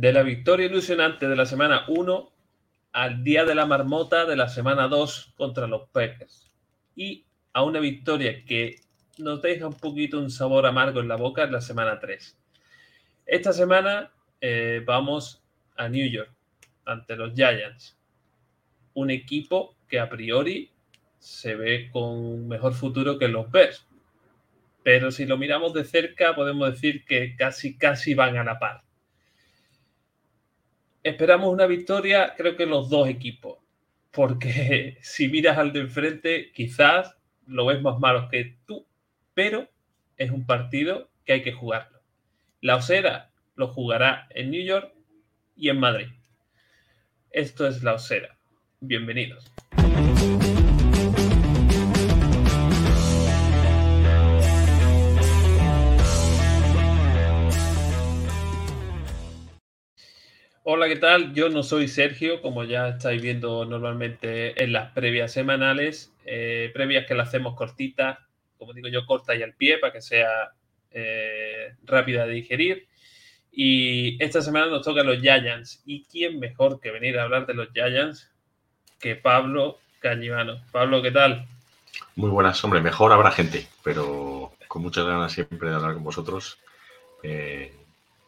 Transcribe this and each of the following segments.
De la victoria ilusionante de la semana 1 al día de la marmota de la semana 2 contra los Packers. Y a una victoria que nos deja un poquito un sabor amargo en la boca en la semana 3. Esta semana eh, vamos a New York ante los Giants. Un equipo que a priori se ve con mejor futuro que los Bears. Pero si lo miramos de cerca podemos decir que casi casi van a la par esperamos una victoria, creo que los dos equipos. Porque si miras al de enfrente, quizás lo ves más malo que tú, pero es un partido que hay que jugarlo. La Osera lo jugará en New York y en Madrid. Esto es La Osera. Bienvenidos. Hola, ¿qué tal? Yo no soy Sergio, como ya estáis viendo normalmente en las previas semanales, eh, previas que las hacemos cortitas, como digo yo, corta y al pie para que sea eh, rápida de digerir. Y esta semana nos toca los Giants. ¿Y quién mejor que venir a hablar de los Giants que Pablo Cañivano? Pablo, ¿qué tal? Muy buenas, hombre, mejor habrá gente, pero con muchas ganas siempre de hablar con vosotros. Eh,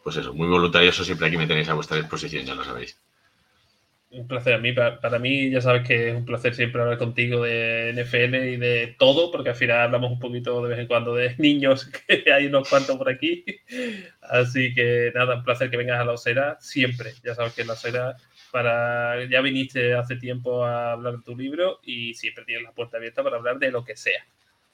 pues eso, muy voluntarioso, siempre aquí me tenéis a vuestra disposición, ya lo sabéis. Un placer a mí, para, mí ya sabes que es un placer siempre hablar contigo de NFL y de todo, porque al final hablamos un poquito de vez en cuando de niños, que hay unos cuantos por aquí. Así que nada, un placer que vengas a la Osera siempre. Ya sabes que la Osera, para, ya viniste hace tiempo a hablar de tu libro y siempre tienes la puerta abierta para hablar de lo que sea.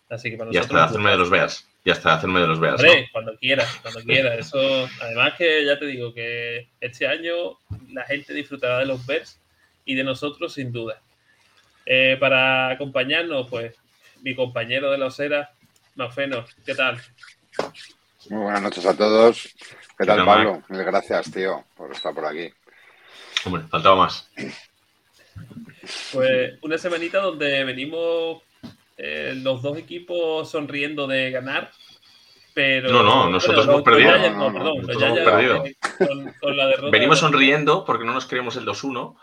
Así que para y hasta hacerme de los veas. Y hasta hacerme de los veas. Hombre, ¿no? cuando quieras, cuando quieras. Eso, además que ya te digo que este año la gente disfrutará de los Bears y de nosotros sin duda. Eh, para acompañarnos, pues, mi compañero de la osera, Mafeno, ¿qué tal? Muy buenas noches a todos. ¿Qué tal, Pablo? Mil gracias, tío, por estar por aquí. Hombre, faltaba más. Pues una semanita donde venimos eh, los dos equipos sonriendo de ganar. Pero, no, no, nosotros hemos perdido. Giants, no, perdón, nosotros hemos perdido. Con, con la derrota venimos de... sonriendo porque no nos creemos el 2-1,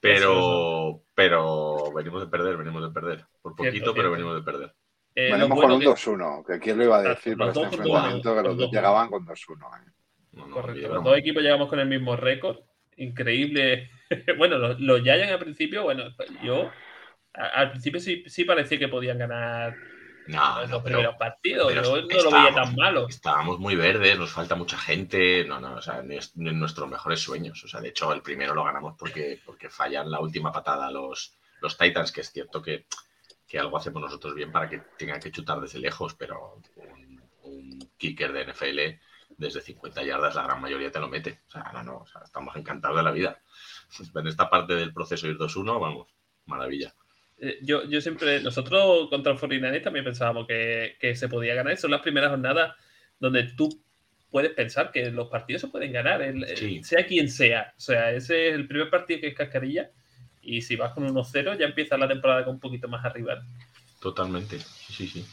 pero, pero venimos de perder, venimos de perder. Por poquito, Cierto, pero cierto. venimos de perder. Eh, Venimos bueno con un que- 2-1, que quién lo iba a decir Los para este enfrentamiento, dos, que los los dos llegaban con 2-1. ¿eh? No, no, Correcto, los dos equipos llegamos con el mismo récord. Increíble. bueno, los, los Giants al principio, bueno, yo al principio sí, sí parecía que podían ganar No, los no, primeros pero, partidos. pero yo no lo veía tan malo. estábamos muy verdes, nos falta mucha gente. No, no, o sea, nuestros mejores sueños. O sea, de hecho, el primero lo ganamos porque, porque fallan la última patada los, los Titans, que es cierto que, que algo hacemos nosotros bien para que tengan que chutar desde lejos, pero un, un kicker de NFL desde 50 yardas la gran mayoría te lo mete. O sea, no, no, o sea, estamos encantados de la vida. En esta parte del proceso ir 2-1, vamos, maravilla. Eh, Yo, yo siempre, nosotros contra el 49 también pensábamos que, que se podía ganar. Son las primeras jornadas donde tú puedes pensar que los partidos se pueden ganar, el- Sí. sea quien sea. O sea, ese es el primer partido que es cascarilla. Y si vas con 1-0, ya empieza la temporada con un poquito más arriba. Totalmente. Sí, sí, sí.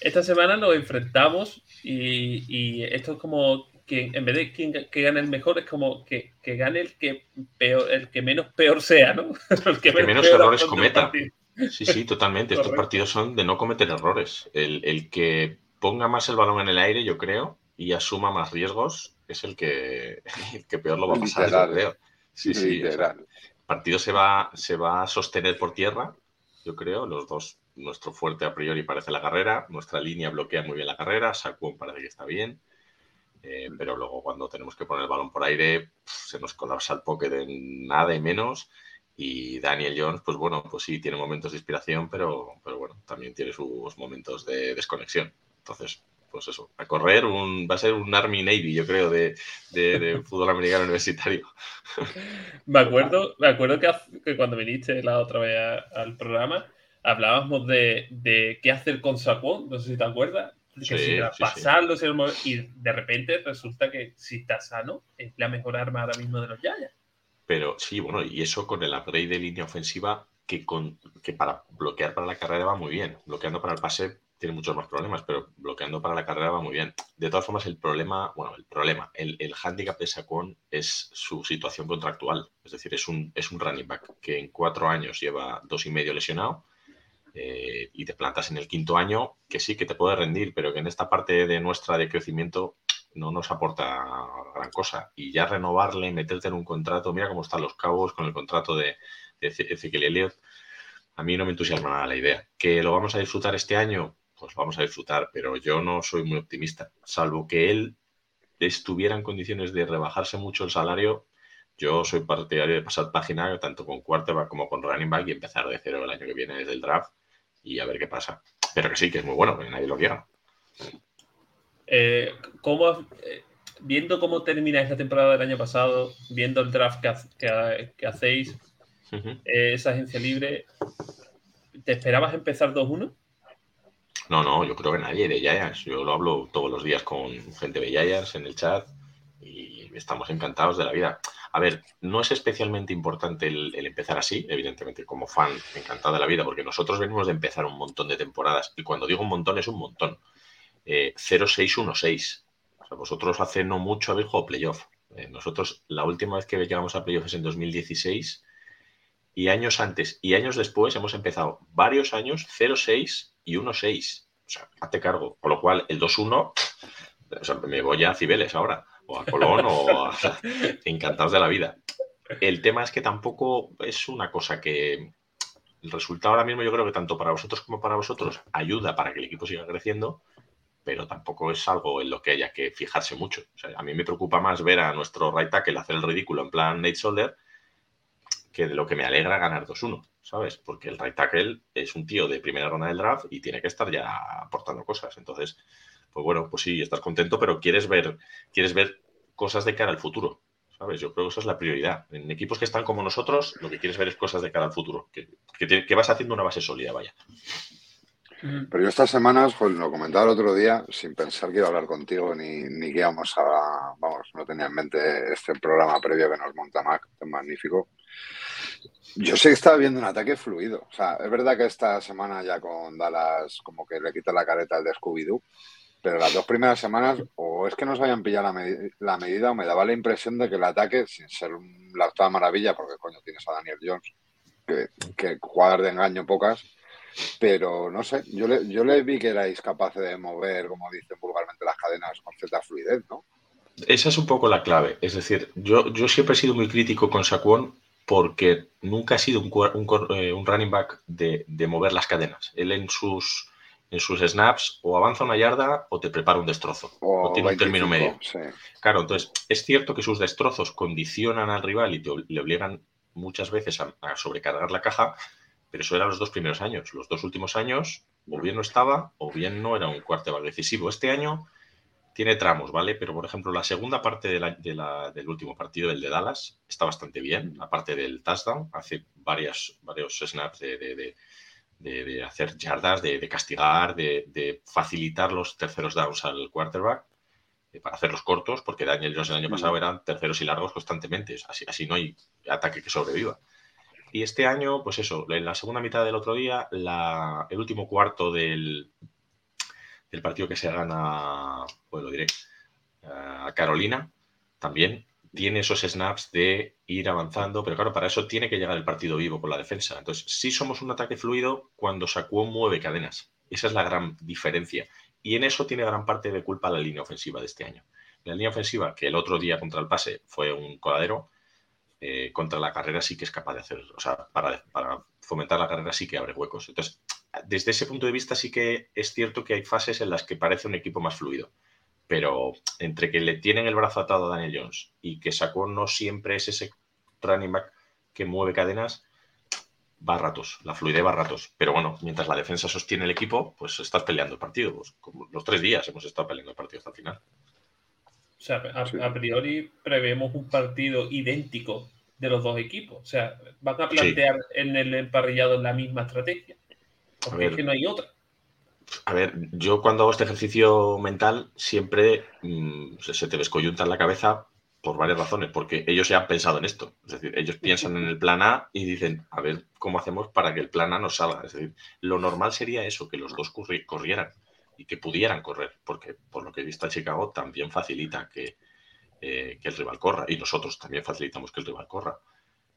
Esta semana nos enfrentamos y, y esto es como que en vez de quien, que gane el mejor, es como que, que gane el que peor, el que menos peor sea, ¿no? El que menos errores cometa. Sí, sí, totalmente. Estos partidos son de no cometer errores. El, el que ponga más el balón en el aire, yo creo, y asuma más riesgos, es el que, el que peor lo va a pasar, Literal. yo creo. Sí, sí. o sea, Literal. el partido se va, se va a sostener por tierra, yo creo. Los dos, nuestro fuerte a priori parece la carrera, nuestra línea bloquea muy bien la carrera, Saquon parece que está bien. Eh, pero luego cuando tenemos que poner el balón por aire, se nos colapsa el poke de nada y menos. Y Daniel Jones, pues bueno, pues sí, tiene momentos de inspiración, pero, pero bueno, también tiene sus momentos de desconexión. Entonces, pues eso, a correr un, va a ser un Army Navy, yo creo, de, de, fútbol americano universitario. Me acuerdo, me acuerdo que, cuando viniste la otra vez al programa, hablábamos de, de, qué hacer con Saquon, no sé si te acuerdas, que si pasarlo, y de repente resulta que si está sano, es la mejor arma ahora mismo de los Yayas. Pero sí, bueno, y eso con el upgrade de línea ofensiva que, con, que para bloquear para la carrera va muy bien. Bloqueando para el pase tiene muchos más problemas, pero bloqueando para la carrera va muy bien. De todas formas, el problema, bueno, el problema, el, el handicap de Saquon es su situación contractual. Es decir, es un, es un running back que en cuatro años lleva dos y medio lesionado eh, y te plantas en el quinto año, que sí que te puede rendir, pero que en esta parte de nuestra de crecimiento no nos aporta gran cosa. Y ya renovarle, meterte en un contrato, mira cómo están los cabos con el contrato de, Ezequiel Elliott, a mí no me entusiasma nada la idea. ¿Que lo vamos a disfrutar este año? pues vamos a disfrutar, pero yo no soy muy optimista, salvo que él estuviera en condiciones de rebajarse mucho el salario. Yo soy partidario de pasar página tanto con quarterback como con running back y empezar de cero el año que viene desde el draft y a ver qué pasa. Pero que sí, que es muy bueno, que nadie lo quiera. Eh, eh, viendo cómo termina esta temporada del año pasado, viendo el draft que, hacéis, eh, esa agencia libre, ¿te esperabas empezar 2-1? No, no, yo creo que nadie de Giants. Yo lo hablo todos los días con gente de Giants en el chat y estamos encantados de la vida. A ver, no es especialmente importante el, empezar así, evidentemente, como fan, encantado de la vida, porque nosotros venimos de empezar un montón de temporadas y cuando digo un montón es un montón. Eh, 0-6-1-6. O sea, vosotros hace no mucho habéis jugado playoff. Eh, nosotros, la última vez que llegamos a playoff es en 2016 y años antes y años después hemos empezado varios años 0-6 y 1-6. O sea, hazte cargo. Con lo cual, el 2-1, o sea, me voy a Cibeles ahora, o a Colón, o a... encantados de la vida. El tema es que tampoco es una cosa que. El resultado ahora mismo, yo creo que tanto para vosotros como para vosotros ayuda para que el equipo siga creciendo, pero tampoco es algo en lo que haya que fijarse mucho. O sea, a mí me preocupa más ver a nuestro right tackle hacer el ridículo en plan Nate Solder que de lo que me alegra ganar 2-1. ¿sabes? Porque el right tackle es un tío de primera ronda del draft y tiene que estar ya aportando cosas. Entonces, pues bueno, pues sí, estás contento, pero quieres ver, quieres ver cosas de cara al futuro. ¿Sabes? Yo creo que eso es la prioridad. En equipos que están como nosotros, lo que quieres ver es cosas de cara al futuro, que, que, vas haciendo una base sólida, vaya. Pero yo estas semanas, pues lo comentaba el otro día, sin pensar que iba a hablar contigo ni, ni que íbamos a. Vamos, no tenía en mente este programa previo que nos monta Mac, tan magnífico. Yo sé que estaba viendo un ataque fluido. O sea, es verdad que esta semana ya con Dallas como que le quita la careta al de Scooby-Doo, pero las dos primeras semanas o es que no se habían pillado la, medida o me daba la impresión de que el ataque, sin ser la octava maravilla, porque coño tienes a Daniel Jones, que, que de engaño pocas, pero no sé, yo le, yo le vi que erais capaces de mover, como dicen vulgarmente, las cadenas con cierta fluidez, ¿no? Esa es un poco la clave. Es decir, yo, yo siempre he sido muy crítico con Saquon porque nunca ha sido un, eh, un, running back de, de, mover las cadenas. Él en sus, en sus snaps o avanza una yarda o te prepara un destrozo. O, tiene un término medio. Claro, entonces es cierto que sus destrozos condicionan al rival y te, le obligan muchas veces a, a, sobrecargar la caja, pero eso era los dos primeros años. Los dos últimos años o bien no estaba o bien no era un quarterback decisivo. Este año tiene tramos, ¿vale? Pero, por ejemplo, la segunda parte del último partido, del de Dallas, está bastante bien. La parte del touchdown, hace varias, varios snaps de, hacer yardas, de, castigar, de, facilitar los terceros downs al quarterback eh, para hacerlos cortos, porque Daniel Jones el año pasado eran terceros y largos constantemente. Así, así no hay ataque que sobreviva. Y este año, pues eso, en la segunda mitad del otro día, el último cuarto del, el partido que se gana, pues lo diré, a Carolina, también tiene esos snaps de ir avanzando, pero claro, para eso tiene que llegar el partido vivo con la defensa. Entonces, sí somos un ataque fluido cuando Sacuón mueve cadenas. Esa es la gran diferencia. Y en eso tiene gran parte de culpa la línea ofensiva de este año. La línea ofensiva, que el otro día contra el pase fue un coladero, eh, contra la carrera sí que es capaz de hacer, o sea, para, para fomentar la carrera sí que abre huecos. Entonces, desde ese punto de vista sí que es cierto que hay fases en las que parece un equipo más fluido. Pero entre que le tienen el brazo atado a Daniel Jones y que sacó no siempre es ese running back que mueve cadenas, va a ratos, la fluidez va a ratos. Pero bueno, mientras la defensa sostiene el equipo, pues estás peleando el partido. Pues, como los tres días hemos estado peleando el partido hasta el final. O sea, a, a priori prevemos un partido idéntico de los dos equipos. O sea, van a plantear en el emparrillado la misma estrategia. Porque es que no hay otra. A ver, yo cuando hago este ejercicio mental siempre mm, se te descoyunta en la cabeza por varias razones, porque ellos ya han pensado en esto. Es decir, ellos piensan en el plan A y dicen, a ver cómo hacemos para que el plan A nos salga. Es decir, lo normal sería eso, que los dos corrieran y que pudieran correr, porque por lo que he visto a Chicago también facilita que, eh, que el rival corra y nosotros también facilitamos que el rival corra.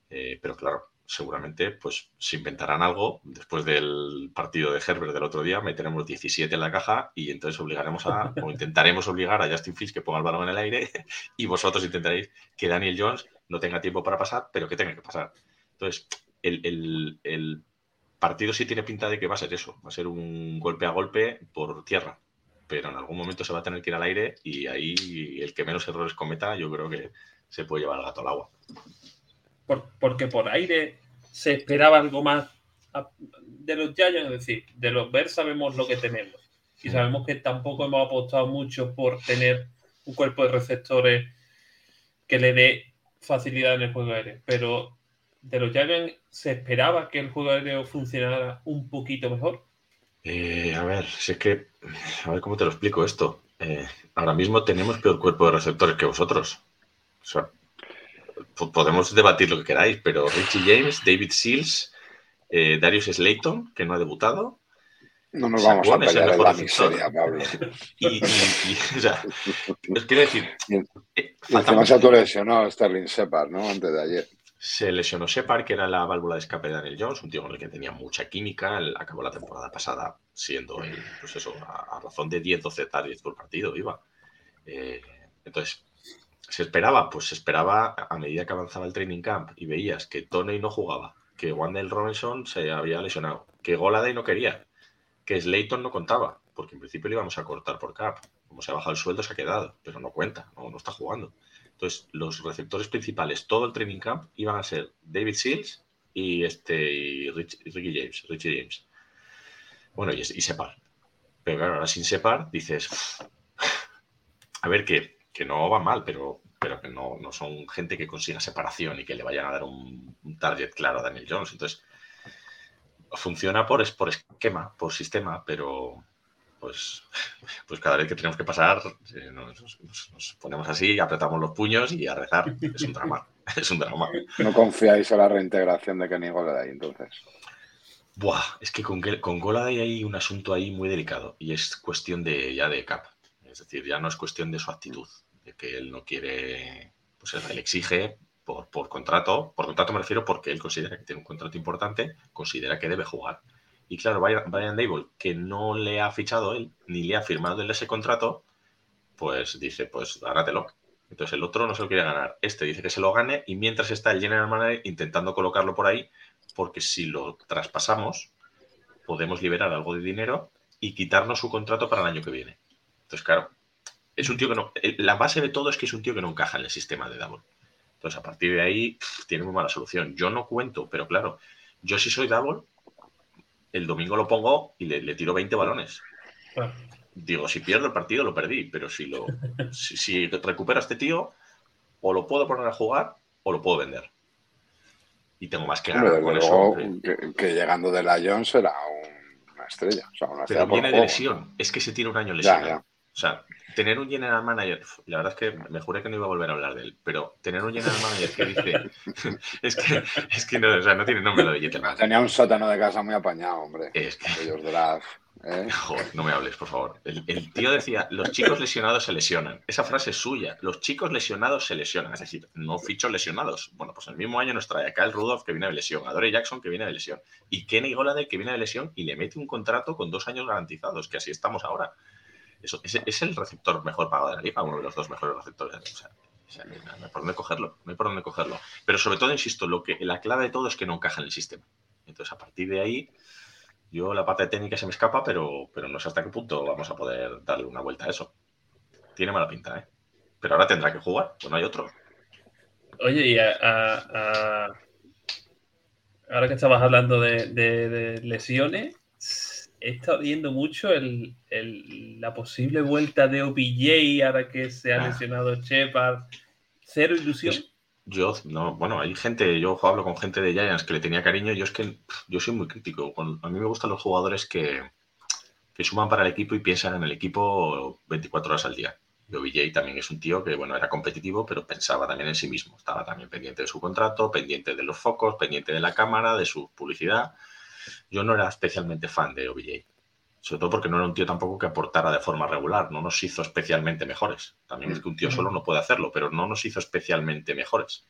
Eh, pero claro, seguramente pues se inventarán algo después del partido de Herbert del otro día, meteremos 17 en la caja y entonces obligaremos a, o intentaremos obligar a Justin Fields que ponga el balón en el aire y vosotros intentaréis que Daniel Jones no tenga tiempo para pasar, pero que tenga que pasar. Entonces, el, el partido sí tiene pinta de que va a ser eso, va a ser un golpe a golpe por tierra, pero en algún momento se va a tener que ir al aire y ahí el que menos errores cometa yo creo que se puede llevar el gato al agua porque por aire se esperaba algo más de los Giants, es decir, de los Bears sabemos lo que tenemos y sabemos que tampoco hemos apostado mucho por tener un cuerpo de receptores que le dé facilidad en el juego aéreo, pero de los Giants se esperaba que el juego aéreo funcionara un poquito mejor. Eh, a ver, si es que, a ver cómo te lo explico esto. Eh, ahora mismo tenemos peor cuerpo de receptores que vosotros. O sea, podemos debatir lo que queráis, pero Richie James, David Seals, eh, Darius Slayton, que no ha debutado. No nos vamos a pelear en la miseria, Pablo. Y, o sea, os quiero decir... Eh, encima se lesionó Sterling Shepard, ¿no? Antes de ayer. Se lesionó Shepard, que era la válvula de escape de Daniel Jones, un tío con el que tenía mucha química. Él acabó la temporada pasada siendo, el, pues eso, a, razón de 10-12 targets por partido, iba. Eh, entonces, ¿Se esperaba? Pues se esperaba a medida que avanzaba el training camp y veías que Tony no jugaba, que Wandel Robinson se había lesionado, que Goladay no quería, que Slayton no contaba, porque en principio le íbamos a cortar por cap. Como se ha bajado el sueldo, se ha quedado, pero no cuenta, no, está jugando. Entonces, los receptores principales, todo el training camp, iban a ser David Seals y, este, Ricky James, Richie James. Bueno, y, y Separ. Pero claro, ahora sin Separ dices, a ver qué que no va mal, pero, pero que no, no, son gente que consiga separación y que le vayan a dar un, target claro a Daniel Jones. Entonces, funciona por, por esquema, por sistema, pero pues, pues cada vez que tenemos que pasar eh, nos, ponemos así, apretamos los puños y a rezar. Es un drama, es un drama. No confiáis en la reintegración de Kenny Goladay, entonces. Buah, es que con, con Goladay hay un asunto ahí muy delicado y es cuestión de ya de cap. Es decir, ya no es cuestión de su actitud de que él no quiere, pues él exige por, contrato, por contrato me refiero porque él considera que tiene un contrato importante, considera que debe jugar. Y claro, Brian, Dable, que no le ha fichado él, ni le ha firmado él ese contrato, pues dice, pues gánatelo. Entonces el otro no se lo quiere ganar. Este dice que se lo gane y mientras está el general manager intentando colocarlo por ahí, porque si lo traspasamos, podemos liberar algo de dinero y quitarnos su contrato para el año que viene. Entonces, claro, es un tío que no. La base de todo es que es un tío que no encaja en el sistema de Double. Entonces, a partir de ahí, tiene muy mala solución. Yo no cuento, pero claro, yo si soy Double, el domingo lo pongo y le, tiro 20 balones. Digo, si pierdo el partido, lo perdí, pero si lo si, recupera este tío, o lo puedo poner a jugar o lo puedo vender. Y tengo más que ganar con eso. Que, llegando de la será una estrella. pero viene de lesión. Es que se tiene un año lesionado. O sea, tener un general manager, la verdad es que me juré que no iba a volver a hablar de él, pero tener un general manager que dice, es que, es que no, o sea, no tiene nombre de Jeterman. Tenía un sótano de casa muy apañado, hombre. Es que... Ellos de la, ¿eh? Joder, no me hables, por favor. El, el, tío decía, los chicos lesionados se lesionan. Esa frase es suya, los chicos lesionados se lesionan. Es decir, no fichos lesionados. Bueno, pues el mismo año nos trae a Kyle Rudolph que viene de lesión, a Dory Jackson que viene de lesión, y Kenny Goladay que viene de lesión y le mete un contrato con dos años garantizados, que así estamos ahora es, el receptor mejor pagado de la liga, uno de los dos mejores receptores. O sea, no hay por dónde cogerlo, por dónde cogerlo. Pero sobre todo, insisto, lo que, la clave de todo es que no encaja en el sistema. Entonces, a partir de ahí, yo la parte técnica se me escapa, pero, pero no sé hasta qué punto vamos a poder darle una vuelta a eso. tiene mala pinta, ¿eh? Pero ahora tendrá que jugar, pues no hay otro. Oye, y a, ahora que estabas hablando de lesiones, he estado viendo mucho el- el- la posible vuelta de OBJ ahora que se ha Ah. lesionado Shepard. Cero ilusión. Yo, no, bueno, hay gente, yo hablo con gente de Giants que le tenía cariño, yo es que yo soy muy crítico. A mí me gustan los jugadores que, que suman para el equipo y piensan en el equipo 24 horas al día. Y OBJ también es un tío que, bueno, era competitivo, pero pensaba también en sí mismo. Estaba también pendiente de su contrato, pendiente de los focos, pendiente de la cámara, de su publicidad. Yo no era especialmente fan de OBJ. Sobre todo porque no era un tío tampoco que aportara de forma regular, no nos hizo especialmente mejores. También es que un tío solo no puede hacerlo, pero no nos hizo especialmente mejores.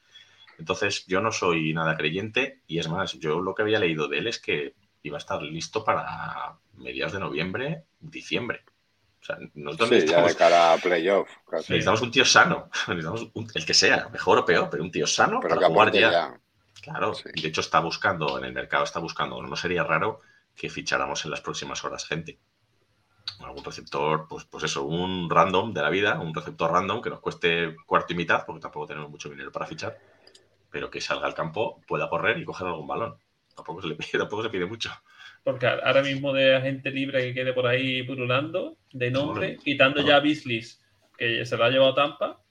Entonces, yo no soy nada creyente y es más, yo lo que había leído de él es que iba a estar listo para mediados de noviembre, diciembre. O sea, nosotros Sí, ya necesitamos, de cara a playoff. casi. necesitamos un tío sano, necesitamos un- el que sea, mejor o peor, pero un tío sano Pero para jugar ya. ya. Claro, Sí. de hecho está buscando, en el mercado está buscando, no sería raro que ficháramos en las próximas horas gente. Algún receptor, pues, pues eso, un random de la vida, un receptor random que nos cueste cuarto y mitad, porque tampoco tenemos mucho dinero para fichar, pero que salga al campo, pueda correr y coger algún balón. Tampoco se le pide, tampoco se pide mucho. Porque ahora mismo de agente libre que quede por ahí pululando, de nombre, No, quitando no. ya a Beasley, que se lo ha llevado Tampa.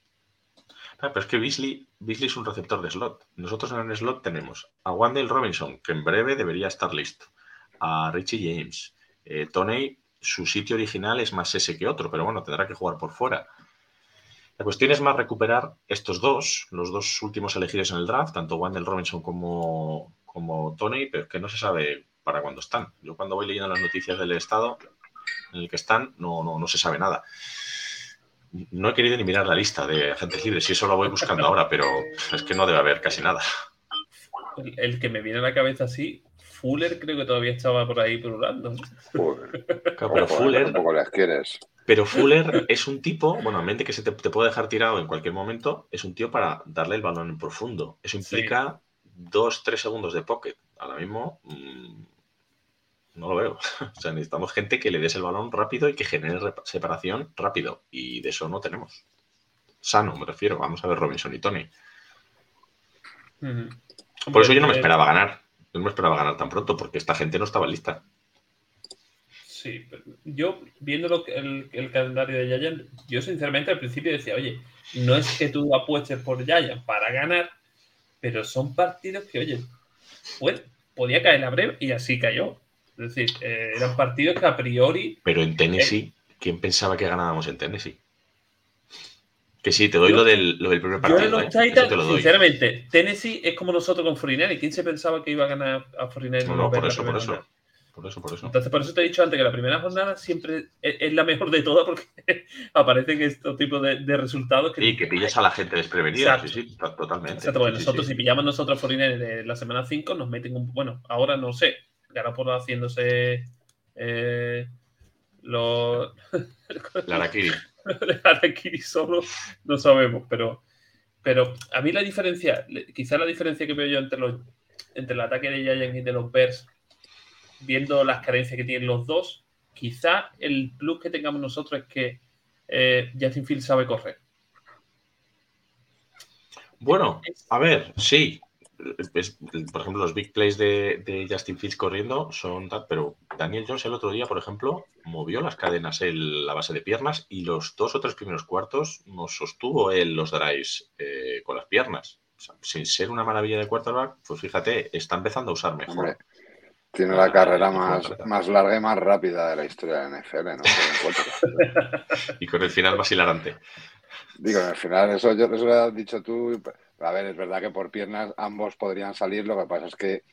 Ah, pero es que Beasley, Beasley es un receptor de slot. Nosotros en el slot tenemos a Wandale Robinson, que en breve debería estar listo, a Richie James. Eh, Tony, su sitio original es más ese que otro, pero bueno, tendrá que jugar por fuera. La cuestión es más recuperar estos dos, los dos últimos elegidos en el draft, tanto Wandale Robinson como, como Tony, pero que no se sabe para cuándo están. Yo cuando voy leyendo las noticias del estado en el que están, no, no, no se sabe nada. No he querido ni mirar la lista de agentes libres, y eso lo voy buscando ahora, pero es que no debe haber casi nada. El, el que me viene a la cabeza así, Fuller creo que todavía estaba por ahí pululando. Pero Fuller, tampoco les quieres. pero Fuller es un tipo, bueno, a mente que se te, te puede dejar tirado en cualquier momento, es un tío para darle el balón en profundo. Eso implica dos, tres segundos de pocket. Ahora mismo mm, no lo veo. O sea, necesitamos gente que le des el balón rápido y que genere separación rápido. Y de eso no tenemos. Sano, me refiero. Vamos a ver Robinson y Tony. Por eso yo no me Hombre, esperaba ganar. Yo no me esperaba ganar tan pronto porque esta gente no estaba lista. Sí, pero yo viendo lo que- el, el calendario de Giants, yo sinceramente al principio decía, oye, no es que tú apuestes por Giants para ganar, pero son partidos que, oye, pues, podía caer la breve y así cayó. Es decir, eh, eran partidos que a priori Pero en Tennessee, ¿quién pensaba que ganábamos en Tennessee? Que sí, te doy Yo- lo, del, lo del primer Yo partido. en los ¿eh? Titans, te lo doy. sinceramente, Tennessee es como nosotros con Forinelli. ¿Quién se pensaba que iba a ganar a Forinelli? No, no, por eso, por eso. Por eso, por eso. Entonces, por eso te he dicho antes que la primera jornada siempre es, es la mejor de todas porque aparecen estos tipos de, de resultados que, Sí, que pillas a la gente desprevenida. Exacto. Sí, sí, to- totalmente. Exacto, Sí, sí, nosotros sí. si pillamos nosotros Forinelli de la semana 5 nos meten un... Bueno, ahora no sé. Garapolo haciéndose eh, los... La Harakiri. Harakiri solo no sabemos, pero, pero a mí la diferencia, quizá la diferencia que veo yo entre, los, entre el ataque de Giants y de los Bears, viendo las carencias que tienen los dos, quizá el plus que tengamos nosotros es que eh, Justin Fields sabe correr. Bueno, a ver, sí. Es- por ejemplo, los big plays de, de Justin Fields corriendo son tal, pero Daniel Jones el otro día, por ejemplo, movió las cadenas en la base de piernas y los dos o tres primeros cuartos nos sostuvo él los drives eh, con las piernas. O sea, sin ser una maravilla de quarterback, pues fíjate, está empezando a usar mejor. Hombre, tiene la carrera más, larga y más rápida de la historia de la NFL, ¿no? Y con el final más hilarante. Digo, al final, eso, yo, eso lo has dicho tú. A ver, es verdad que por piernas ambos podrían salir. Lo que pasa es que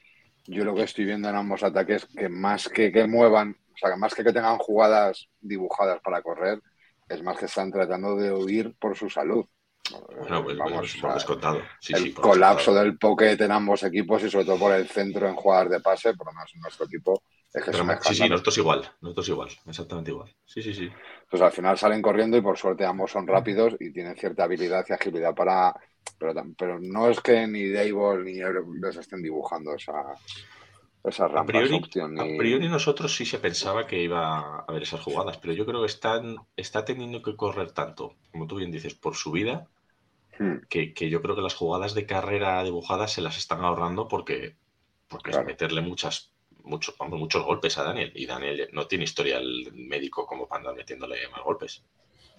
yo lo que estoy viendo en ambos ataques, que más que que muevan, o sea, que más que que tengan jugadas dibujadas para correr, es más que están tratando de huir por su salud. Bueno, pues, Vamos, pues, o por descontado. Sí, el sí, por colapso descontado. del pocket en ambos equipos y sobre todo por el centro en jugadas de pase, por lo menos en nuestro equipo, es que Pero, sí, sí, nosotros igual. Nosotros igual. Exactamente igual. Sí, sí, sí. Pues al final salen corriendo y por suerte ambos son rápidos y tienen cierta habilidad y agilidad para... Pero, pero no es que ni Dable ni les estén dibujando esa, esas A rampas priori, a priori nosotros sí se pensaba que iba a haber esas jugadas, pero yo creo que están, está teniendo que correr tanto, como tú bien dices, por su vida, Hmm, que, que yo creo que las jugadas de carrera dibujadas se las están ahorrando porque, porque Claro. es meterle muchas, muchos, vamos, muchos golpes a Daniel. Y Daniel no tiene historial médico como para andar metiéndole más golpes.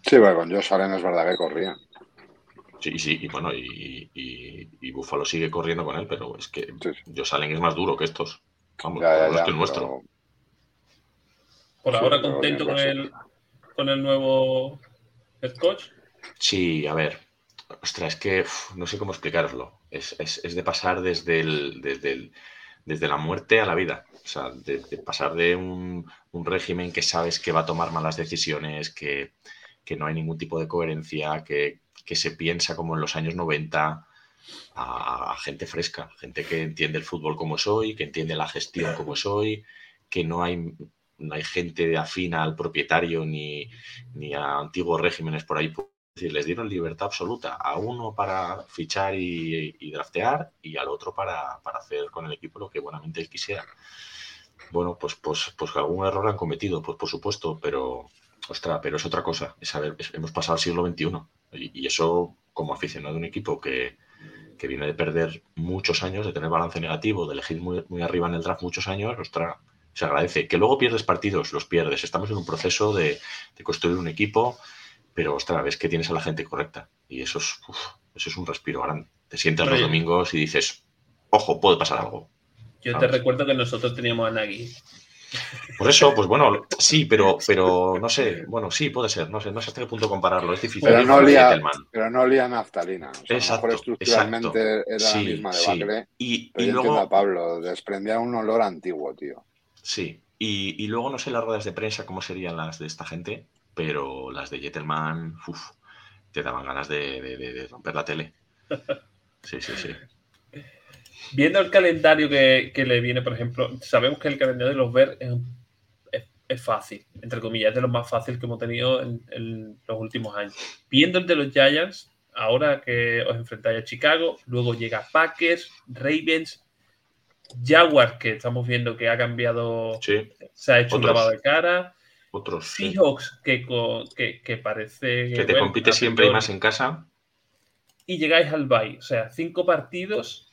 Sí, bueno, con Josh Allen es verdad que corría. Sí, sí, y bueno, y, y, y Buffalo sigue corriendo con él, pero es que Sí, sí. Josh Allen es más duro que estos. Vamos, Ya, que el nuestro. pero- Por Sí, ahora contento con el, con el nuevo head coach. Sí, a ver. Ostras, es que uf, no sé cómo explicarlo. Es, es- es de pasar desde, el, desde, el- desde la muerte a la vida. O sea, de, de pasar de un, un régimen que sabes que va a tomar malas decisiones, que, que no hay ningún tipo de coherencia, que, que se piensa como en los años 90, a, gente fresca, gente que entiende el fútbol como es hoy, que entiende la gestión como es hoy, que no hay, no hay gente afina al propietario ni, ni a antiguos regímenes por ahí. Decir, les dieron libertad absoluta a uno para fichar y, draftear y al otro para, para hacer con el equipo lo que buenamente él quisiera. Bueno, pues, pues, pues algún error han cometido, pues por supuesto, pero, ostras, pero es otra cosa. Es saber, hemos pasado al siglo XXI y, y eso, como aficionado de un equipo que, que viene de perder muchos años, de tener balance negativo, de elegir muy, muy arriba en el draft muchos años, ostras, se agradece. Que luego pierdes partidos, los pierdes. Estamos en un proceso de, de construir un equipo, pero ostras, ves que tienes a la gente correcta. Y eso es, uf, eso es un respiro grande. Te sientas los domingos y dices, ojo, puede pasar algo. Yo te recuerdo que nosotros teníamos a Nagy. Por eso, pues bueno, sí, pero, pero no sé, bueno, sí, puede ser, no sé, no sé hasta qué punto compararlo, es difícil. Pero no Gentleman. pero no olía a naftalina. O sea, Exacto, a lo mejor estructuralmente exacto. era Sí, la misma sí. debacle. Y, Pero y yo luego, a Pablo, desprendía un olor antiguo, tío. Sí, y, y luego no sé las ruedas de prensa cómo serían las de esta gente, pero las de Jettelman, uf, te daban ganas de, de- de- de romper la tele. Sí, sí, sí. Viendo el calendario que, que le viene, por ejemplo, sabemos que el calendario de los Bears es, es- es fácil, entre comillas, es de lo más fácil que hemos tenido en, en los últimos años. Viendo el de los Giants, ahora que os enfrentáis a Chicago, luego llega Packers, Ravens, Jaguars, que estamos viendo que ha cambiado, Sí, se ha hecho un lavado de cara, otros. sí. Seahawks, que, co- que, que parece Que te bueno, compite siempre y más en casa. y llegáis al bye. O sea, cinco partidos.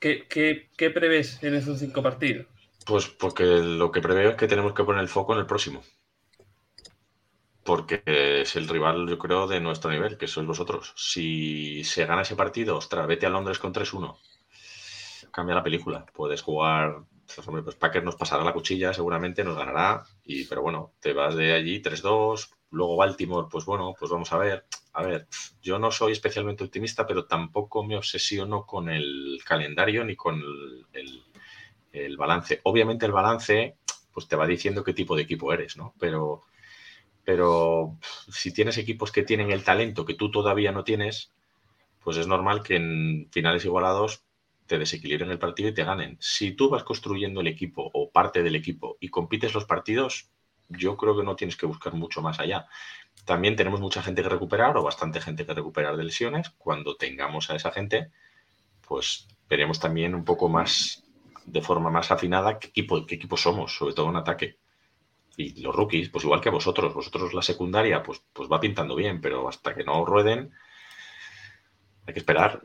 ¿Qué, qué, qué prevés en esos cinco partidos? Pues porque lo que preveo es que tenemos que poner el foco en el próximo. Porque es el rival, yo creo, de nuestro nivel, que sois vosotros. Si se gana ese partido, ostras, vete a Londres con 3-1. Cambia la película. Puedes jugar. Pues, pues Packer nos pasará la cuchilla, seguramente nos ganará. Y, pero bueno, te vas de allí 3-2. Luego Baltimore, pues bueno, pues vamos a ver. A ver, yo no soy especialmente optimista, pero tampoco me obsesiono con el calendario ni con el- balance. Obviamente el balance pues te va diciendo qué tipo de equipo eres, ¿no? Pero, pero si tienes equipos que tienen el talento que tú todavía no tienes, pues es normal que en finales igualados te desequilibren el partido y te ganen. Si tú vas construyendo el equipo o parte del equipo y compites los partidos, yo creo que no tienes que buscar mucho más allá. También tenemos mucha gente que recuperar o bastante gente que recuperar de lesiones. Cuando tengamos a esa gente, pues veremos también un poco más de forma más afinada qué equipo, qué equipo somos, sobre todo en ataque. Y los rookies, pues igual que a vosotros, vosotros la secundaria, pues, pues va pintando bien, pero hasta que no rueden, hay que esperar.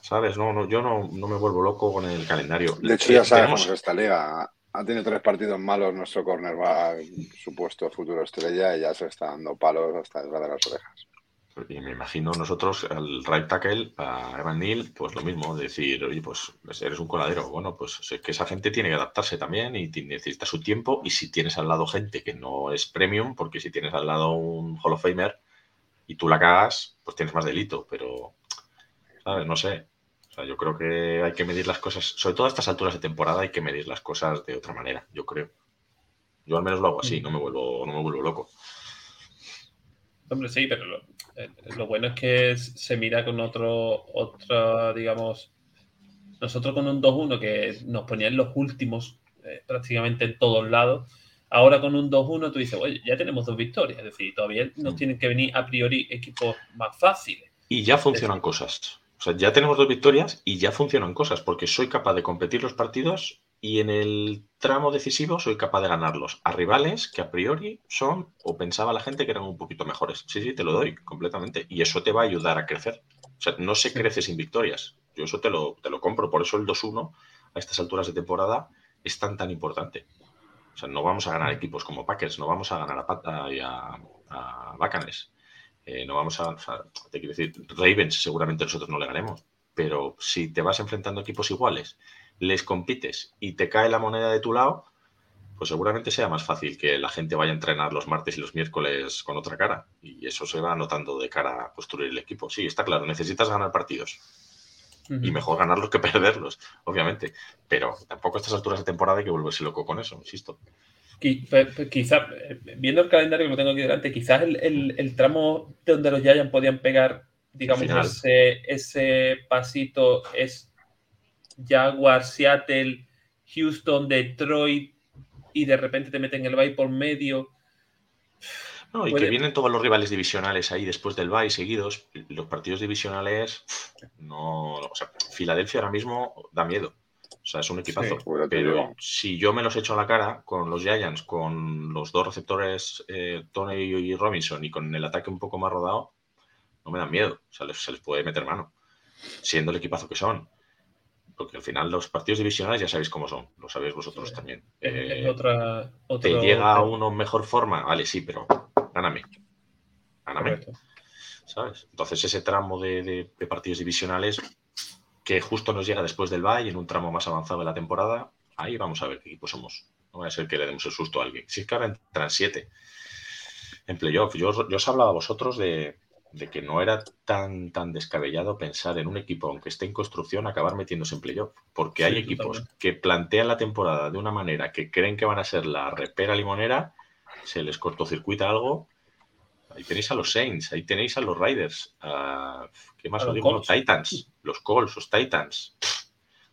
¿Sabes? No, no, yo no, no me vuelvo loco con el calendario. De hecho, ya Eh, sabes tenemos- esta liga. Ha tenido tres partidos malos nuestro cornerback, supuesto futuro estrella, y ya se está dando palos hasta detrás de las orejas. Y me imagino nosotros al right tackle, a Evan Neal, pues lo mismo, decir, oye, pues eres un coladero. Bueno, pues es que esa gente tiene que adaptarse también y necesita su tiempo. Y si tienes al lado gente que no es premium, porque si tienes al lado un Hall of Famer y tú la cagas, pues tienes más delito. Pero, ¿sabes? No sé. Sea, yo creo que hay que medir las cosas, sobre todo a estas alturas de temporada, hay que medir las cosas de otra manera, yo creo. Yo al menos lo hago así, no me vuelvo, no me vuelvo loco. Hombre, sí, pero lo, eh, lo bueno es que se mira con otro, otra, digamos, nosotros con un 2-1 que nos ponían los últimos eh, prácticamente en todos lados. Ahora con un 2-1 tú dices, oye, ya tenemos dos victorias, es decir, todavía nos tienen que venir a priori equipos más fáciles. Y ya funcionan cosas. O sea, ya tenemos dos victorias y ya funcionan cosas, porque soy capaz de competir los partidos y en el tramo decisivo soy capaz de ganarlos a rivales que a priori son o pensaba la gente que eran un poquito mejores. Sí, sí, te lo doy completamente. Y eso te va a ayudar a crecer. O sea, no se crece sin victorias. Yo eso te lo, te lo compro. Por eso el 2-1 a estas alturas de temporada es tan, tan importante. O sea, no vamos a ganar equipos como Packers, no vamos a ganar a Pata y a, a Bacanes. Eh, no vamos a. O sea, te quiero decir, Ravens seguramente nosotros no le ganemos. Pero si te vas enfrentando a equipos iguales les compites y te cae la moneda de tu lado, pues seguramente sea más fácil que la gente vaya a entrenar los martes y los miércoles con otra cara. Y eso se va notando de cara a construir el equipo. Sí, está claro, necesitas ganar partidos. Y mejor ganarlos que perderlos, obviamente. Pero tampoco a estas alturas de temporada hay que volverse loco con eso, insisto. Quizás, viendo el calendario que lo tengo aquí delante, quizás el, tramo donde los Giants podían pegar, digamos, ese, ese pasito es Jaguar, Seattle, Houston, Detroit y de repente te meten el bye por medio. No, y que vienen todos los rivales divisionales ahí después del bye seguidos. Los partidos divisionales, no. O sea, Filadelfia ahora mismo da miedo. O sea, es un equipazo. pero si yo me los echo a la cara con los Giants, con los dos receptores, eh, Tony y Robinson, y con el ataque un poco más rodado, no me dan miedo. O sea, se les puede meter mano, siendo el equipazo que son porque al final los partidos divisionales ya sabéis cómo son, lo sabéis vosotros también. Eh, otra, ¿Te llega a uno mejor forma? Vale, sí, pero gáname. Gáname. ¿Sabes? Entonces ese tramo de, partidos divisionales que justo nos llega después del bye en un tramo más avanzado de la temporada, ahí vamos a ver qué equipo somos. No va a ser que le demos el susto a alguien. Si es que ahora entran siete en playoff. Yo, yo os hablaba a vosotros de, de que no era tan, tan descabellado pensar en un equipo, aunque esté en construcción, acabar metiéndose en playoff. Porque hay equipos que plantean la temporada de una manera que creen que van a ser la repera limonera, se les cortocircuita algo. Ahí tenéis a los Saints, ahí tenéis a los Riders, ¿qué más os digo? Los Titans, los Colts, los Titans.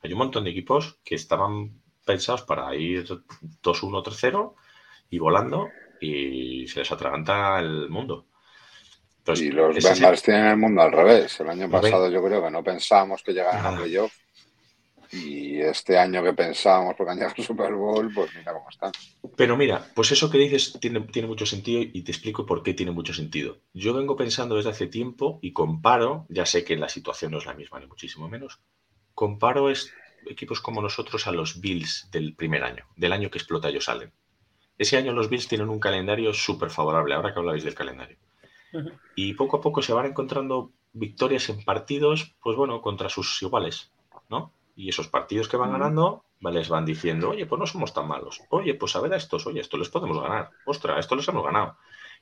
Hay un montón de equipos que estaban pensados para ir 2-1, 3-0 y volando y se les atraganta el mundo y los Bengals tienen el mundo al revés. El año pasado yo creo que no pensábamos que llegaran a playoff. Y este año que pensábamos porque han llegado al Super Bowl, pues mira cómo están. Pero mira, pues eso que dices tiene, tiene mucho sentido y te explico por qué tiene mucho sentido. Yo vengo pensando desde hace tiempo y comparo, ya sé que la situación no es la misma ni muchísimo menos, comparo es, equipos como nosotros a los Bills del primer año, del año que explota ellos salen. Ese año los Bills tienen un calendario súper favorable, ahora que habláis del calendario. Y poco a poco se van encontrando victorias en partidos, pues bueno, contra sus iguales, ¿no? Y esos partidos que van ganando, les van diciendo, oye, pues no somos tan malos. Oye, pues a ver a estos, oye, esto les podemos ganar. Ostras, esto les hemos ganado.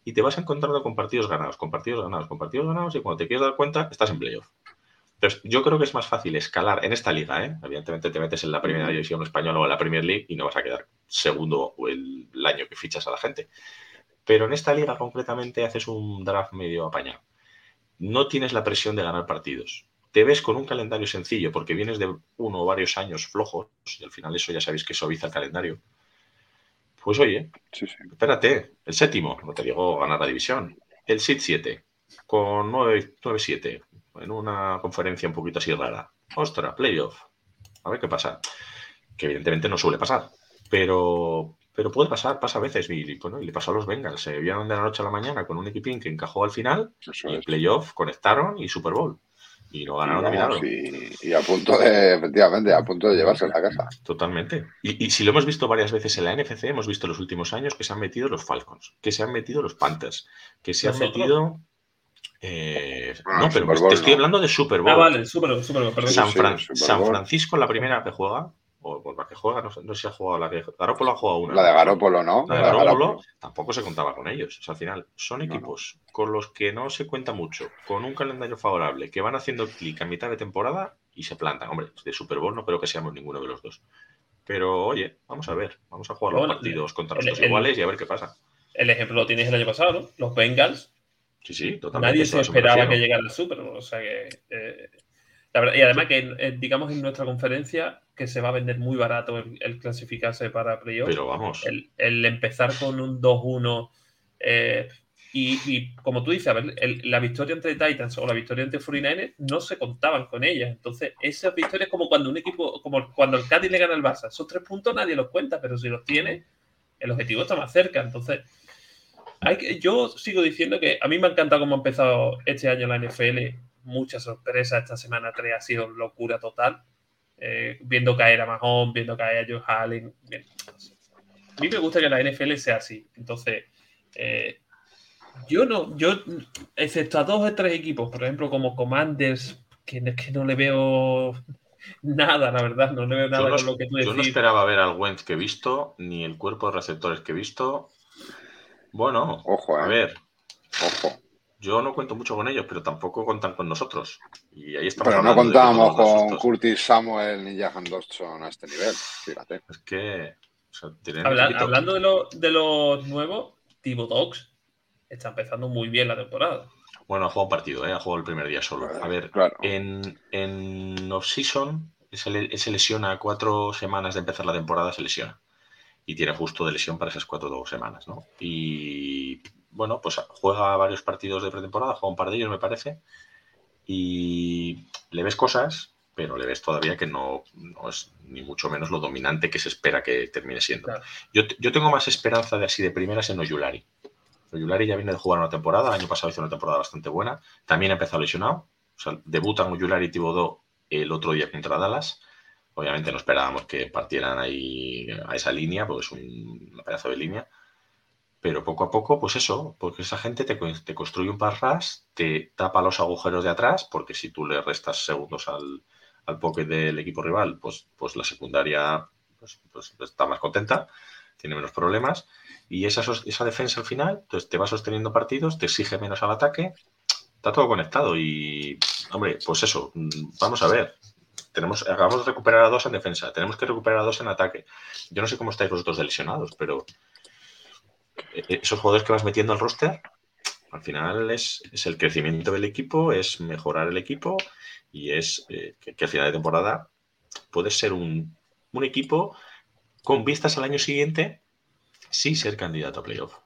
Y te vas encontrando con partidos ganados, con partidos ganados, con partidos ganados, y cuando te quieres dar cuenta, estás en playoff. Entonces, yo creo que es más fácil escalar en esta liga, ¿eh? Evidentemente te metes en la primera división española o en la Premier League y no vas a quedar segundo o el año que fichas a la gente. Pero en esta liga concretamente haces un draft medio apañado. No tienes la presión de ganar partidos. Te ves con un calendario sencillo porque vienes de uno o varios años flojos y al final eso ya sabéis que suaviza el calendario. Pues oye, espérate, el séptimo, no te digo ganar la división, el SIT 7 con 9-7 en una conferencia un poquito así rara. Ostras, playoff. A ver qué pasa. Que evidentemente no suele pasar. Pero, pero puede pasar, pasa a veces. Y, le pasó a los Bengals. Se vieron de la noche a la mañana con un equipín que encajó al final. y playoff conectaron y Super Bowl. Y lo ganaron y, y, a punto de, efectivamente, a punto de llevarse la casa. Totalmente. Y, si lo hemos visto varias veces en la NFC, hemos visto en los últimos años que se han metido los Falcons, que se han metido los Panthers, que se han metido. Eh, no, pero te estoy hablando de Super Bowl. Ah, vale, Super Bowl, Super Bowl San, San Francisco, la primera que juega, o por la que juega, no, sé si ha jugado la que. Garópolo ha jugado una. La de Garópolo, ¿no? La de Garópolo tampoco se contaba con ellos. O sea, al final, son equipos con los que no se cuenta mucho, con un calendario favorable, que van haciendo clic a mitad de temporada y se plantan. Hombre, de Super Bowl no creo que seamos ninguno de los dos. Pero oye, vamos a ver, vamos a jugar los partidos contra los iguales y a ver qué pasa. El ejemplo lo tienes el año pasado, ¿no? Los Bengals. Sí, sí, totalmente. Nadie se esperaba que llegara al Super Bowl. O sea que. Eh, y además que, eh, digamos, en nuestra conferencia, que se va a vender muy barato el, clasificarse para playoff. Pero vamos. El, empezar con un 2-1, eh, Y, como tú dices, a ver, la victoria entre Titans o la victoria entre 49ers no se contaban con ellas. Entonces, esas victorias como cuando un equipo, como cuando el Cádiz le gana al Barça. Esos tres puntos nadie los cuenta, pero si los tiene, el objetivo está más cerca. Entonces, hay que, yo sigo diciendo que a mí me ha encantado cómo ha empezado este año la NFL. Mucha sorpresa. Esta semana 3 ha sido locura total. Eh, viendo caer a Mahomes, viendo caer a Joe Allen. A mí me gusta que la NFL sea así. Entonces, eh, yo no, yo, excepto a dos o tres equipos, por ejemplo, como Commanders, que, que no le veo nada, la verdad, no le veo nada con lo que tú Yo no esperaba ver al Wentz que he visto, ni el cuerpo de receptores que he visto. Bueno, ojo, a eh. ver. Ojo. Yo no cuento mucho con ellos, pero tampoco contan con nosotros. Y ahí estamos pero no contábamos con Curtis Samuel ni Jahan Dodson a este nivel, fíjate. Es que. hablando de, lo, de los nuevos, Tivo Dogs está empezando muy bien la temporada. Bueno, ha jugado un partido, ¿eh? ha jugado el primer día solo. A ver, en, en off-season se, se lesiona cuatro semanas de empezar la temporada, se lesiona. Y tiene justo de lesión para esas cuatro semanas, ¿no? Y bueno, pues juega varios partidos de pretemporada, juega un par de ellos, me parece, y le ves cosas, pero le ves todavía que no, es ni mucho menos lo dominante que se espera que termine siendo. Yo, yo, tengo más esperanza de así de primeras en Oyulari. Oyulari ya viene de jugar una temporada, el año pasado hizo una temporada bastante buena, también ha empezado lesionado, o sea, debutan Oyulari y Tibodó el otro día contra Dallas. Obviamente no esperábamos que partieran ahí a esa línea, porque es un pedazo de línea pero poco a poco, pues eso, porque esa gente te, te construye un parras, te tapa los agujeros de atrás, porque si tú le restas segundos al, al pocket del equipo rival, pues, pues la secundaria pues, pues, está más contenta, tiene menos problemas, y esa, esa defensa al final, entonces te va sosteniendo partidos, te exige menos al ataque, está todo conectado y, hombre, pues eso, vamos a ver, tenemos, acabamos de recuperar a dos en defensa, tenemos que recuperar a dos en ataque. Yo no sé cómo estáis vosotros de lesionados, pero esos jugadores que vas metiendo al roster, al final es, el crecimiento del equipo, es mejorar el equipo y es eh, que, al final de temporada puedes ser un, equipo con vistas al año siguiente sí ser candidato a playoff.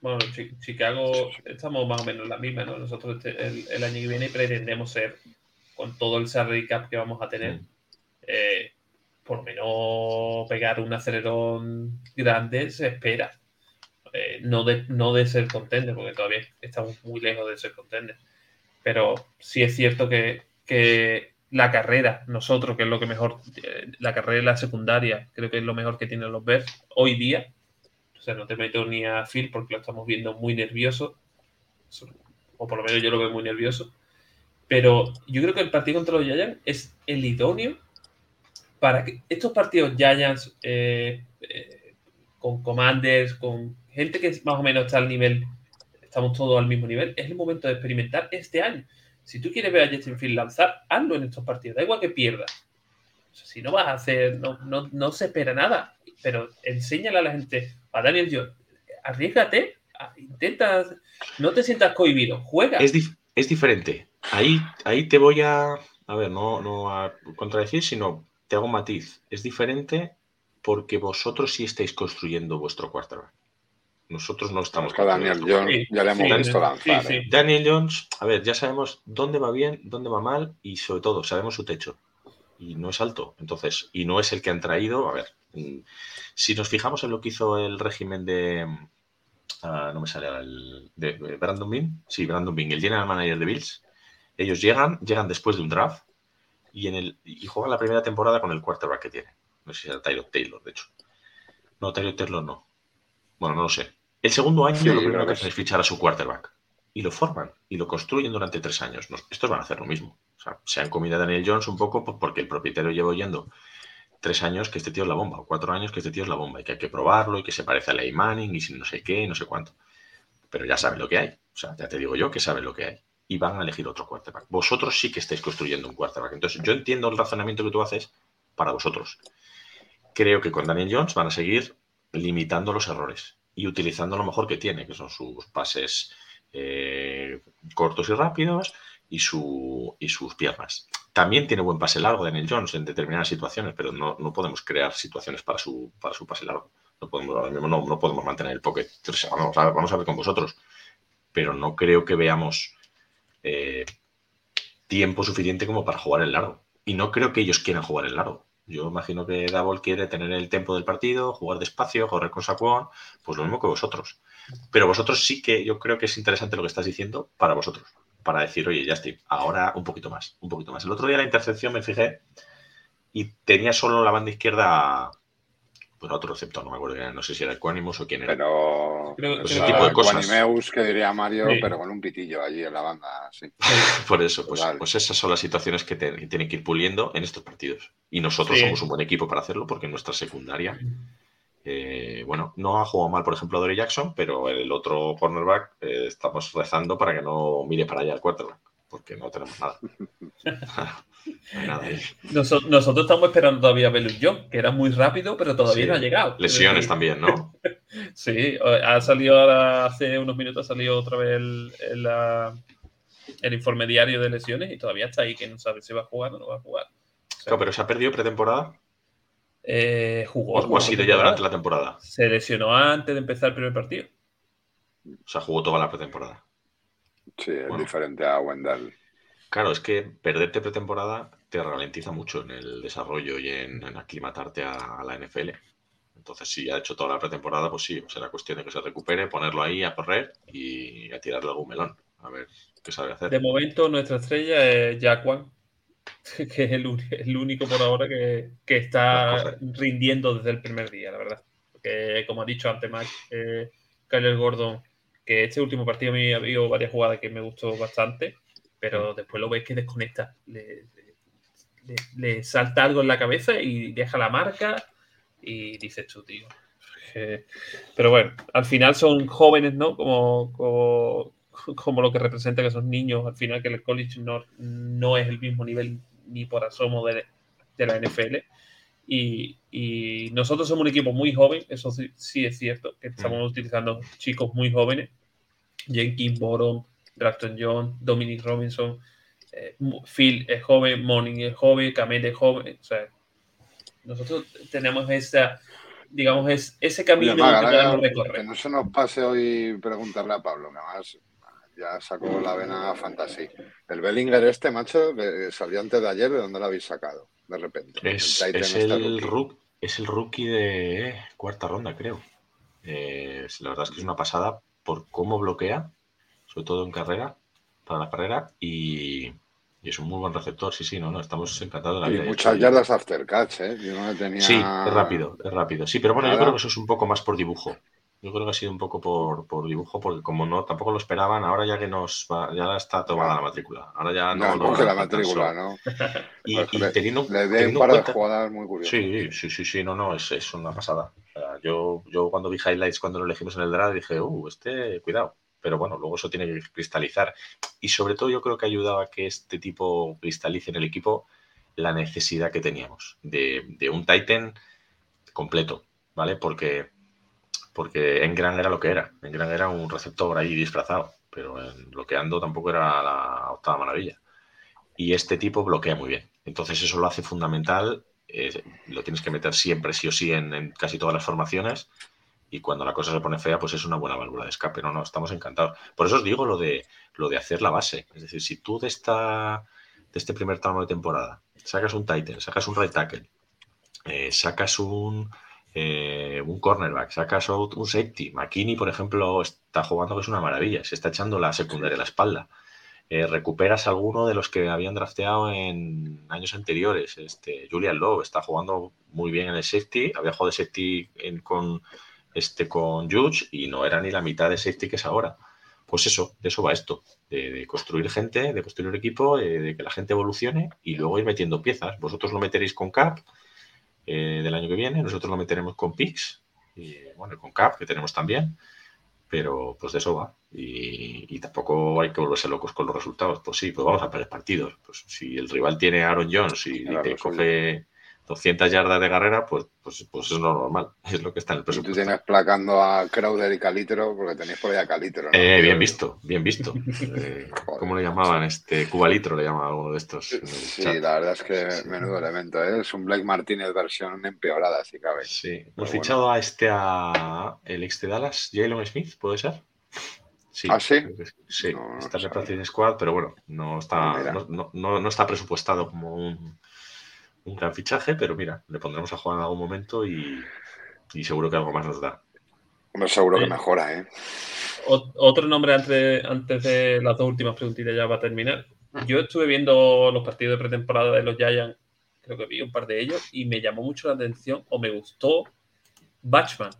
Bueno, Chicago estamos más o menos en la misma, ¿no? Nosotros este, el, año que viene pretendemos ser, con todo el salary cap que vamos a tener, mm. eh, por menos pegar un acelerón grande se espera. Eh, no, de, no de ser contender, porque todavía estamos muy lejos de ser contender. Pero sí es cierto que, la carrera, nosotros, que es lo que mejor, eh, la carrera secundaria, creo que es lo mejor que tienen los Bears hoy día. O sea, no te meto ni a Phil porque lo estamos viendo muy nervioso. O por lo menos yo lo veo muy nervioso. Pero yo creo que el partido contra los Giants es el idóneo para que estos partidos Giants eh, eh, con Commanders, con gente que más o menos está al nivel, estamos todos al mismo nivel, es el momento de experimentar este año. Si tú quieres ver a Justin Field lanzar, hazlo en estos partidos, da igual que pierdas. si no vas a hacer, no, no, se espera nada, pero enséñale a la gente, a Daniel Jones, arriesgate, intenta, no te sientas cohibido, juega. Es, es diferente. Ahí, ahí te voy a, a ver, no, no a contradecir, sino te hago un matiz. Es diferente porque vosotros sí estáis construyendo vuestro quarterback. Nosotros no estamos. Daniel Jones ya le hemos visto lanzar. ¿eh? Daniel Jones, a ver, ya sabemos dónde va bien, dónde va mal y sobre todo sabemos su techo. Y no es alto. Entonces, y no es el que han traído. A ver, mm, si nos fijamos en lo que hizo el régimen de. Ah, no me sale el. De, Brandon Bean. Sí, Brandon Bean, el general manager de Bills. Ellos llegan, llegan después de un draft y, en el, y juega la primera temporada con el quarterback que tiene. No sé si era Tyler Taylor, de hecho. No, Tyler Taylor no. Bueno, no lo sé. El segundo año lo primero que hacen es fichar a su quarterback. Y lo forman y lo construyen durante tres años. estos van a hacer lo mismo. O sea, se han comido a Daniel Jones un poco porque el propietario lleva oyendo tres años que este tío es la bomba, o cuatro años que este tío es la bomba, y que hay que probarlo, y que se parece a Ley Manning, y si no sé qué, no sé cuánto. Pero ya saben lo que hay. O sea, ya te digo yo que saben lo que hay y van a elegir otro quarterback. Vosotros sí que estáis construyendo un quarterback. Entonces, yo entiendo el razonamiento que tú haces para vosotros. Creo que con Daniel Jones van a seguir limitando los errores y utilizando lo mejor que tiene, que son sus pases eh, cortos y rápidos y, su, y sus piernas. También tiene buen pase largo Daniel Jones en determinadas situaciones, pero no, podemos crear situaciones para su, para su pase largo. No podemos, no, no podemos mantener el pocket. Vamos a, vamos a ver con vosotros. Pero no creo que veamos eh, tiempo suficiente como para jugar el largo. Y no creo que ellos quieran jugar el largo. Yo imagino que Davol quiere tener el tiempo del partido, jugar despacio, correr con Saquon, pues lo mismo que vosotros. Pero vosotros sí que yo creo que es interesante lo que estás diciendo para vosotros, para decir, oye, ya estoy, ahora un poquito más, un poquito más. El otro día la intercepción me fijé y tenía solo la banda izquierda pues otro receptor, no me acuerdo, no sé si era Equanimus o quién era. Pero pues creo ese tipo de cosas. Que diría Mario, Sí. pero con un pitillo allí en la banda, sí. Por eso, pues, pues esas son las situaciones que, te- que tienen que ir puliendo en estos partidos. Y nosotros Sí. somos un buen equipo para hacerlo porque nuestra secundaria, eh, bueno, no ha jugado mal, por ejemplo, Dory Jackson, pero el otro cornerback eh, estamos rezando para que no mire para allá el quarterback, porque no tenemos nada. No nosotros estamos esperando todavía a Belus John, que era muy rápido, pero todavía Sí. no ha llegado. Lesiones también, ¿no? Sí, ha salido ahora, hace unos minutos, ha salido otra vez el, el, informe diario de lesiones y todavía está ahí, que no sabe si va a jugar o no va a jugar. O sea, Claro, pero se ha perdido pretemporada eh, jugó. o, o ha sido ya durante la temporada. Se lesionó antes de empezar el primer partido. O sea, jugó toda la pretemporada. Sí, es Bueno. diferente a Wendell. Claro, es que perderte pretemporada te ralentiza mucho en el desarrollo y en, en aclimatarte a, a la NFL. Entonces, si ha hecho toda la pretemporada, pues sí, será cuestión de que se recupere, ponerlo ahí a correr y a tirarle algún melón. A ver qué sabe hacer. De momento, nuestra estrella es Jaquan, que es el, único por ahora que, que está rindiendo desde el primer día, la verdad. Porque, como ha dicho antes Mac, eh, Kyler Gordon, que este último partido a mí ha habido varias jugadas que me gustó bastante, pero después lo ves que desconecta. Le, le- le salta algo en la cabeza y deja la marca y dices tú, tío. Pero bueno, al final son jóvenes, ¿no? Como, como, como lo que representa que son niños, al final que el college no, no es el mismo nivel ni por asomo de, de la NFL. Y, y nosotros somos un equipo muy joven, eso sí, sí es cierto, que estamos utilizando chicos muy jóvenes. Jenkins, Borom, Drafton John, Dominic Robinson, eh, Phil es joven, Morning es joven, Kamel es joven. O sea, nosotros tenemos esa, digamos, es, ese camino Oye, Maga, que podemos que recorrer. no se nos pase hoy preguntarle a Pablo, que además ya sacó la vena fantasy. El Bellinger este, macho, que salió antes de ayer, ¿de dónde lo habéis sacado? De repente. Es, el rookie. es el rookie de eh, cuarta ronda, creo. Eh, la verdad es que es una pasada por cómo bloquea, sobre todo en carrera, para la carrera, y, y es un muy buen receptor. Sí, sí, no, no, estamos encantados de la vida. Muchas yardas after catch, ¿eh? Yo no le tenía... Sí, es rápido, es rápido. Sí, pero bueno, yo creo que eso es un poco más por dibujo. Yo creo que ha sido un poco por, por dibujo, porque como no tampoco lo esperaban, ahora ya que nos va- ya está tomada la matrícula. Ahora ya no, No, no, la matrícula. ¿no? Y, Pues y teniendo, Le teniendo en par de cuenta- jugadas muy curiosas. Sí, sí, sí, sí, no, no, es, es una pasada. Yo, yo cuando vi highlights cuando lo elegimos en el draft dije, uh, este, cuidado. Pero bueno, luego eso tiene que cristalizar. Y sobre todo yo creo que ayudaba a que este tipo cristalice en el equipo la necesidad que teníamos de, de un Titan completo, ¿vale? Porque, porque Engran era lo que era. Engran era un receptor ahí disfrazado, pero en bloqueando tampoco era la octava maravilla. Y este tipo bloquea muy bien. Entonces eso lo hace fundamental eh, lo tienes que meter siempre, sí o sí, en, casi todas las formaciones. Y cuando la cosa se pone fea, pues es una buena válvula de escape. No, no, estamos encantados. Por eso os digo lo de, lo de hacer la base. Es decir, si tú de, esta, de este primer tramo de temporada sacas un Titan, sacas un right tackle, eh, sacas un, eh, un cornerback, sacas un safety. McKinney, por ejemplo, está jugando que es una maravilla. Se está echando la secundaria a la espalda. Eh, recuperas alguno de los que habían drafteado en años anteriores. Este, Julian Lowe está jugando muy bien en el safety. Había jugado de safety en- con, este, con Judge y no era ni la mitad de safety que es ahora. Pues eso, de eso va esto, de, de construir gente, de construir equipo, eh, de que la gente evolucione y luego ir metiendo piezas. Vosotros lo meteréis con Cap eh, del año que viene, nosotros lo meteremos con Pix y bueno, con Cap que tenemos también, pero pues de eso va. Y, y tampoco hay que volverse locos con los resultados. Pues sí, pues vamos a perder partidos. Pues si el rival tiene a Aaron Jones y Claro, te coge 200 yardas de carrera, pues, pues, pues es lo normal, es lo que está en el Y tú presupuesto. tienes placando a Crowder y Calitro porque tenéis por ahí a Calitro. ¿no? Eh, bien visto, bien visto. Eh, ¿Cómo le llamaban? Este, Cubalitro le llamaban alguno de estos. Sí, la verdad es que menudo elemento, ¿eh? Es un Blake Martínez versión empeorada, si cabe. Sí. Hemos bueno. fichado a este, a el ex de Dallas, Jalen Smith, ¿puede ser? Sí. ¿Ah, sí? Sí, No, no está en el sabía. Practice Squad, pero bueno, no está, no, no- no- no está presupuestado como un, un gran fichaje, pero mira, le pondremos a jugar en algún momento y, y seguro que algo más nos da. Hombre, seguro que mejora, ¿eh? Ot- Otro nombre antes, antes de las dos últimas preguntitas ya para terminar. Yo estuve viendo los partidos de pretemporada de los Giants, creo que vi un par de ellos, y me llamó mucho la atención o me gustó Batchman.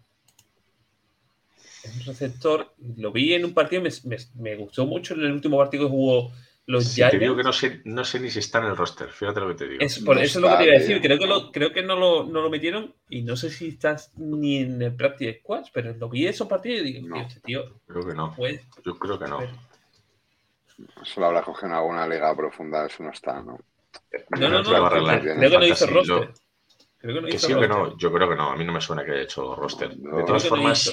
Es un receptor, lo vi en un partido, me, me- me gustó mucho en el último partido que jugó los Si Giants. te digo que no sé, no sé ni si está en el roster, fíjate lo que te digo. Es, por No eso es lo que te iba a decir. Creo que, lo, creo que no, lo, no lo metieron y no sé si estás ni en el Practice Squad, pero lo vi esos partidos y digo, No. tío, este tío, Creo que no. pues, Yo creo que no. Eso lo habrá cogido en alguna liga profunda, eso no está, ¿no? No, no, no. arreglar. Creo que no hizo roster. lo- Creo que no Que sí o que roster. no, yo creo que no. A mí no me suena que haya hecho roster. No. De todas no formas,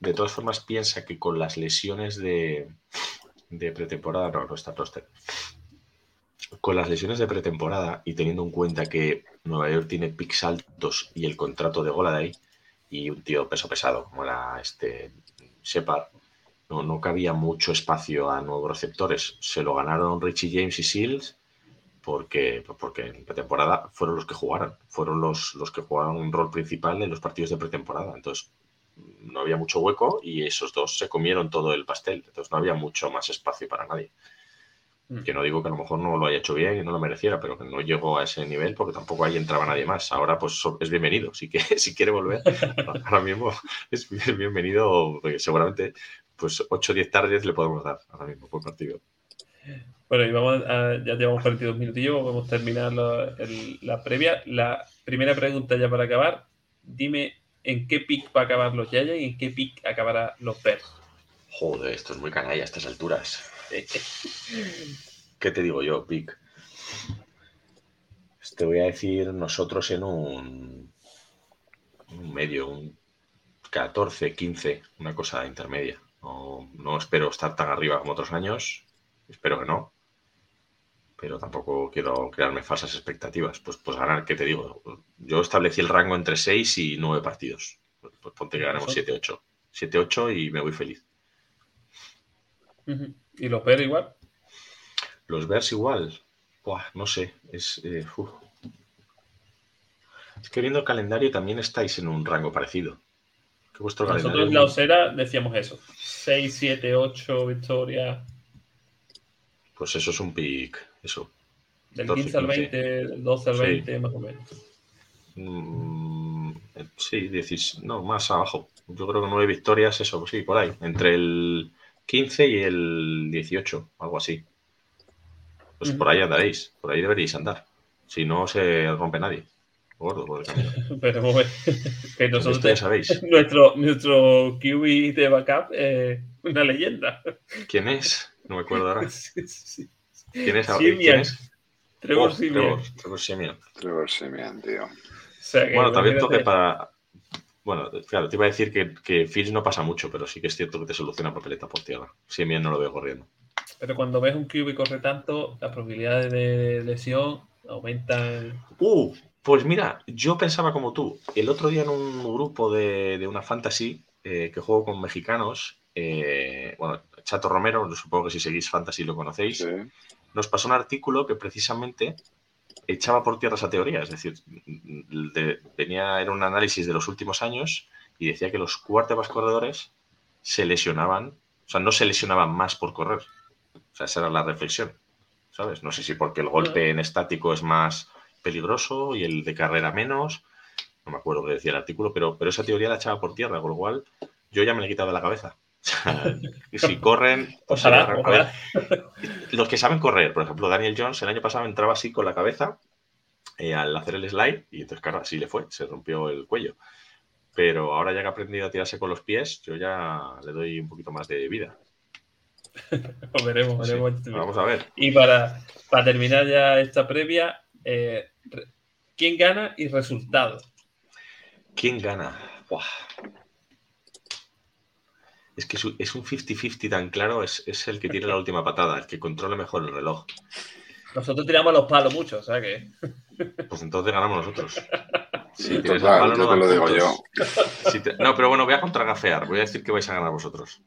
de todas formas piensa que con las lesiones de, de pretemporada, no, no está roster. Con las lesiones de pretemporada y teniendo en cuenta que Nueva York tiene picks altos y el contrato de Goladay y un tío peso pesado como era este Shepard, no, no cabía mucho espacio a nuevos receptores. Se lo ganaron Richie James y Seals porque, porque en pretemporada fueron los que jugaron, fueron los, los que jugaron un rol principal en los partidos de pretemporada. Entonces, no había mucho hueco y esos dos se comieron todo el pastel. Entonces, no había mucho más espacio para nadie. Mm. Que no digo que a lo mejor no lo haya hecho bien y no lo mereciera, pero que no llegó a ese nivel porque tampoco ahí entraba nadie más. Ahora, pues es bienvenido. Si, que, si quiere volver, ahora mismo es bien- bienvenido, porque seguramente pues 8 o 10 tardes le podemos dar ahora mismo por partido. Bueno, y vamos a, ya llevamos 42 minutillos, vamos a terminar la, el- la previa. La primera pregunta ya para acabar. Dime en qué pick va a acabar los Giants y en qué pick acabará los Bears. Joder, esto es muy canalla a estas alturas. ¿Qué te digo yo, Pic? Te voy a decir nosotros en un, un medio, un 14, 15, una cosa intermedia. No, no espero estar tan arriba como otros años, espero que no. Pero tampoco quiero crearme falsas expectativas. Pues, pues ganar, ¿qué te digo? Yo establecí el rango entre 6 y 9 partidos. Pues, pues ponte que ganemos 7-8. 7-8 y me voy feliz. ¿Y los Bears igual? Los Bears igual. Buah, no sé. Es, eh, es que viendo el calendario también estáis en un rango parecido. Que vuestro Nosotros calendario. en la Osera decíamos eso. 6, 7, 8 victorias. Pues eso es un pick. Eso. Del 12, 15 al 15. 20, del 12 al Sí. 20, más o menos. Mm, sí, 16, no, más abajo. Yo creo que nueve victorias, eso, sí, por ahí. Entre el 15 y el 18, algo así. Pues por ahí andaréis. Por ahí deberíais andar. Si no se rompe nadie. Gordo por el camino. Pero bueno, que nosotros ya sabéis. nuestro, nuestro QB de backup es una leyenda. ¿Quién es? No me acuerdo ahora. Sí, sí. ¿Quién es? Trevor Oh, Simeon. Trevor, Trevor Simeon. Trevor Simeon, tío. O sea que, Bueno, también toque para. Bueno, claro, te iba a decir que, que Fields no pasa mucho, pero sí que es cierto que te soluciona papeleta por tierra. Simeon no lo veo corriendo. Pero cuando ves un QB corre tanto, las probabilidades de lesión aumentan. Uh, pues mira, yo pensaba como tú. El otro día en un grupo de, de una fantasy eh, que juego con mexicanos, eh, bueno, Chato Romero, supongo que si seguís fantasy lo conocéis, Sí. nos pasó un artículo que precisamente echaba por tierra esa teoría. Es decir, de- venía, era un análisis de los últimos años y decía que los quarterbacks corredores se lesionaban, o sea, no se lesionaban más por correr. O sea, esa era la reflexión. ¿Sabes? No sé si porque el golpe en estático es más peligroso y el de carrera menos. No me acuerdo qué decía el artículo, pero, pero esa teoría la echaba por tierra, con lo cual yo ya me la he quitado de la cabeza. Que si corren, Ojalá, ojalá. los que saben correr, por ejemplo, Daniel Jones el año pasado entraba así con la cabeza eh, al hacer el slide y entonces, claro, así le fue, se rompió el cuello. Pero ahora ya que ha aprendido a tirarse con los pies, yo ya le doy un poquito más de vida. Pues veremos, Sí, veremos. Vamos a ver. Y para, para terminar ya esta previa, eh, ¿Quién gana y resultado? ¿Quién gana? Buah. Es que es un es un 50-50 tan claro, es, es el que tiene la última patada, el que controla mejor el reloj. Nosotros tiramos los palos mucho, o sea que. Pues entonces ganamos nosotros. Si Total, palo, yo no te lo digo puntos. Si te- No, pero bueno, voy a contragafear. Voy a decir que vais a ganar vosotros.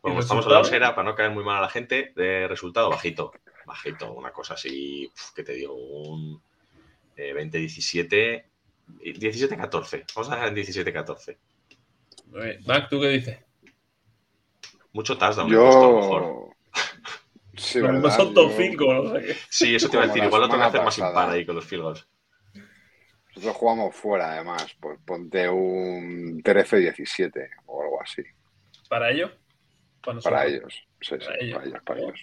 Como ¿Y estamos en la osera, para no caer muy mal a la gente, de resultado bajito. Bajito, una cosa así, uf, que te digo, un eh, 20-17, 17-14. Vamos a dejar en 17-14. Muy bien. Mac, ¿tú qué dices? Mucho touchdown. he puesto, a lo mejor. Yo. Sí, mismo ¿verdad? son dos Yo- cinco, no sé qué. Sí, eso te iba a decir. Igual lo tengo que hacer más impar ahí con los field goals. Nosotros jugamos fuera, además. Pues ponte un 13-17 o algo así. ¿Para ellos? Para, ellos. Sí, sí, Para ellos. para ellos, para ellos.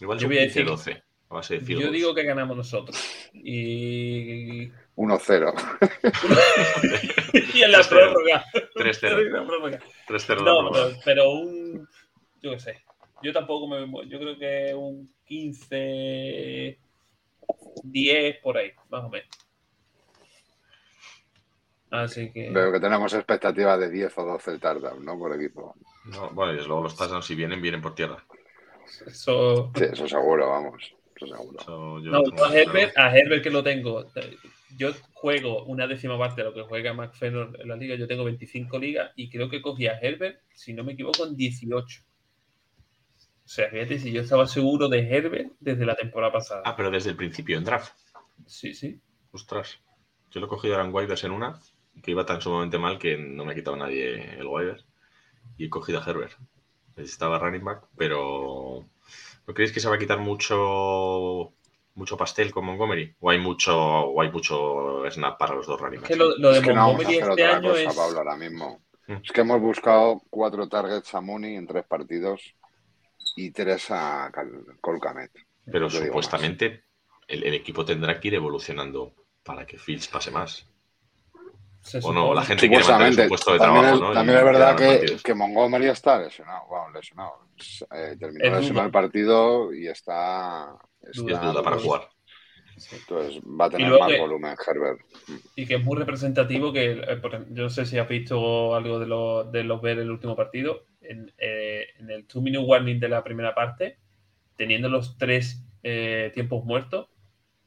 Igual Yo voy a decir- 15-12. A base de field Yo goals. digo que ganamos nosotros. Y. 1-0. y en la 3-0. prórroga. 3-0. En la prórroga. 3-0 la No, pero, pero un. Yo qué sé. Yo tampoco me. Yo creo que un 15. 10 por ahí, más o menos. Así que. Veo que tenemos expectativas de 10 o 12 touchdowns, ¿no? Por equipo. No, bueno, y luego los touchdowns, si vienen, vienen por tierra. Eso. Sí, eso seguro, vamos. Eso seguro. Eso No, a. Herbert, a Herbert que lo tengo. Yo juego una décima parte de lo que juega McFenor en la liga. Yo tengo 25 ligas y creo que cogí a Herbert, si no me equivoco, en 18. O sea, fíjate si yo estaba seguro de Herbert desde la temporada pasada. Ah, pero desde el principio, en draft. Sí, sí. Ostras. Yo lo he cogido en waivers en una, que iba tan sumamente mal que no me ha quitado nadie el waiver. Y he cogido a Herbert. Necesitaba running back, pero ¿no creéis que se va a quitar mucho mucho pastel con Montgomery? ¿O hay mucho, o hay mucho snap para los dos running Es backs? que lo, lo de Es que no vamos a Montgomery hacer este otra año cosa, es. Pablo, ahora mismo. Mm. Es que hemos buscado cuatro targets a Mooney en tres partidos y tres a Colcamet. Pero No supuestamente el, el equipo tendrá que ir evolucionando para que Fields pase más. O no, la gente quiere mantener Supuestamente, su puesto de también, trabajo, es, ¿no? también es verdad que, que Montgomery está lesionado. Wow, lesionado. Eh, terminó Es de lesionar duda. el partido y está. Es está- duda para jugar. Entonces va a tener más que- volumen, Herbert. y que es muy representativo que eh, yo no sé si has visto algo de los de los ver el último partido en, eh, en el two minute warning de la primera parte teniendo los tres eh, tiempos muertos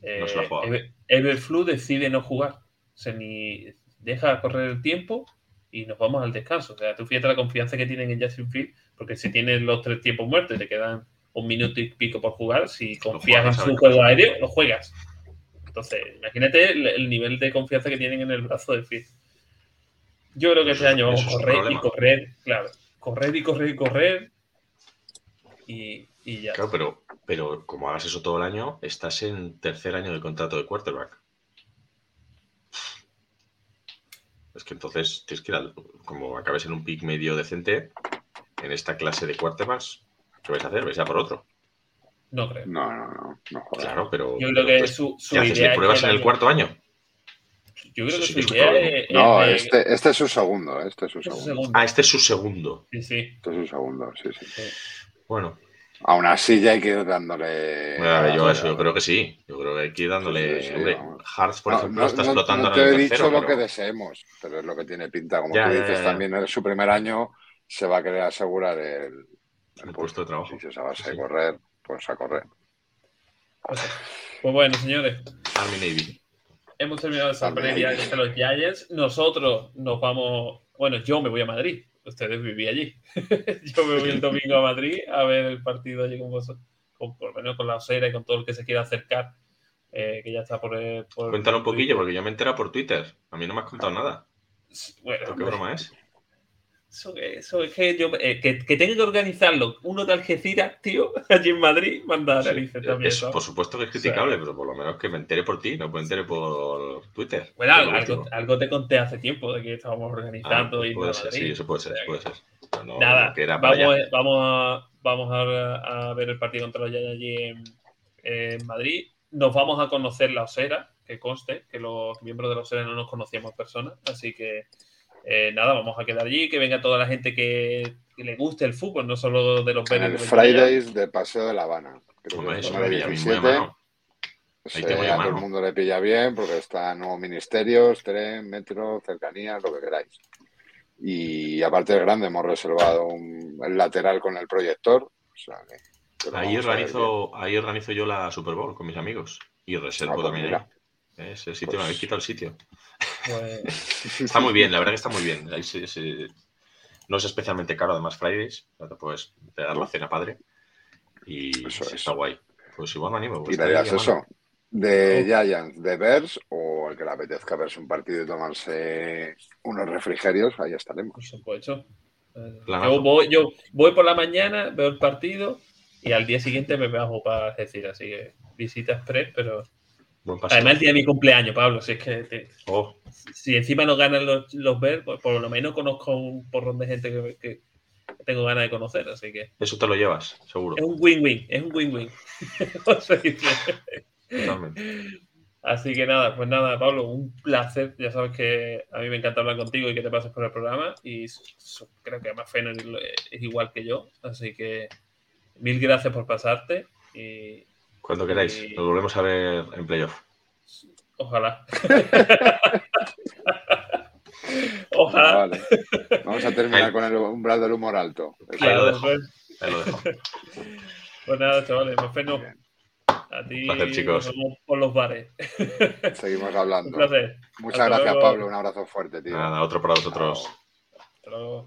eh, No. Ever- Everflu decide no jugar o sea ni deja correr el tiempo y nos vamos al descanso o sea tú fíjate la confianza que tienen en Justin Field porque si tienes los tres tiempos muertos y te quedan un minuto y pico por jugar si confías en su juego aéreo lo juegas entonces, imagínate el, el nivel de confianza que tienen en el brazo de Field. Yo creo que este Eso- año vamos a correr y correr, claro. Correr y correr y correr. Y, y ya. Claro, pero, pero como hagas eso todo el año, estás en tercer año de contrato de quarterback. Es que entonces tienes que ir al- como acabes en un pick medio decente, en esta clase de quarterbacks, ¿qué vais a hacer? ¿Vais a por otro? No creo. No, no, no. Claro, pero. Yo creo que entonces, su, su ¿qué haces? idea ¿Le es pruebas en el año- cuarto año? Yo creo que sí su idea es, No, es de- este, este es su segundo. Este es su es su segundo. segundo. Ah, este es su segundo. Sí, sí. Este es su segundo, sí, sí. sí. Bueno, Aún así ya hay que ir dándole. mira, yo eso yo creo que sí. Yo creo que hay que ir dándole. Sí, hombre. Hartz, por No, ejemplo, no- está no- explotando no en te el he tercero. dicho lo pero- que deseemos, pero es lo que tiene pinta. Como Ya, tú dices, ya, ya. también es su primer año, se va a querer asegurar el, El puesto de trabajo. Si es a base Sí, de correr, pues a correr. Pues bueno, señores, Army Navy. hemos terminado esa previa de los Giants. Nosotros nos vamos. Bueno, yo me voy a Madrid. Ustedes viví allí. yo me voy el domingo a Madrid a ver el partido allí con vosotros. Con, por lo menos con la osera y con todo el que se quiera acercar. eh, que ya está por. por Cuéntalo un poquillo, porque yo me entero por Twitter. A mí no me has contado nada. Bueno, ¿Pero ¿Qué broma es? Eso, que- eso es que yo. eh, que, que tenga que organizarlo uno de Algeciras, tío, allí en Madrid, manda Sí, narices también. es- ¿sabes? por supuesto que es criticable, pero por lo menos que me entere por ti, no me entere por Twitter. Bueno, algo, te conté hace tiempo de que estábamos Ah, organizando y puede ser, sí, eso puede ser, O sea puede ser. No- Nada, vamos, a- vamos, a, vamos a, a ver el partido contra los Giants allí en, en Madrid. Nos vamos a conocer la Osera, que conste que los miembros de la Osera no nos conocíamos en persona. Así que eh, nada, vamos a quedar allí, que venga toda la gente que, que le guste el fútbol, no solo de los Beres el. Fridays de Paseo de La Habana. Creo Hombre, que es eso me pilla a mí muy a 17. mano. Ahí a todo el mundo le pilla bien porque está nuevos ministerios, tren, metro, cercanías, lo que queráis. Y aparte de grande, hemos reservado un, el lateral con el proyector. O sea que- que lo Ahí organizo, ahí organizo yo la Super Bowl con mis amigos. Y reservo Ah, pues también mira. ahí. Ese sitio Pues- me habéis quitado el sitio. Pues, Está muy bien, la verdad que está muy bien. Ahí se- se- No es especialmente caro, además, Fridays. Ya te puedes pegar la cena padre. Y Eso sí, es. está guay. Pues igual me animo. pues llamando. eso. De Giants, de Bears o el que le apetezca verse un partido y tomarse unos refrigerios, ahí estaremos. por supuesto. Eh. Yo voy, yo voy por la mañana, veo el partido y al día siguiente me bajo para decir, así que visita express, pero Buen además el día de mi cumpleaños, Pablo, si es que te- Oh, si encima no ganan los, los Bears, pues por lo menos conozco un porrón de gente que, que tengo ganas de conocer, así que eso te lo llevas, seguro. es un win-win, es un win-win. Totalmente. Así que nada, pues nada, Pablo, un placer. Ya sabes que a mí me encanta hablar contigo y que te pases por el programa. Y creo que además Fener es igual que yo. Así que mil gracias por pasarte y Cuando queráis. Y- Nos volvemos a ver en playoff. ojalá. ojalá. Vale. Vamos a terminar con el umbral del humor alto. Ahí lo Claro, dejo. pues, Ahí lo dejo. pues nada, chavales, más Fener, Bien. a ti Placer, chicos. nos vemos por los bares. Seguimos Un hablando. placer. Muchas Hasta gracias, luego. Pablo. Un abrazo fuerte, tío. Nada, otro para vosotros. Hasta luego.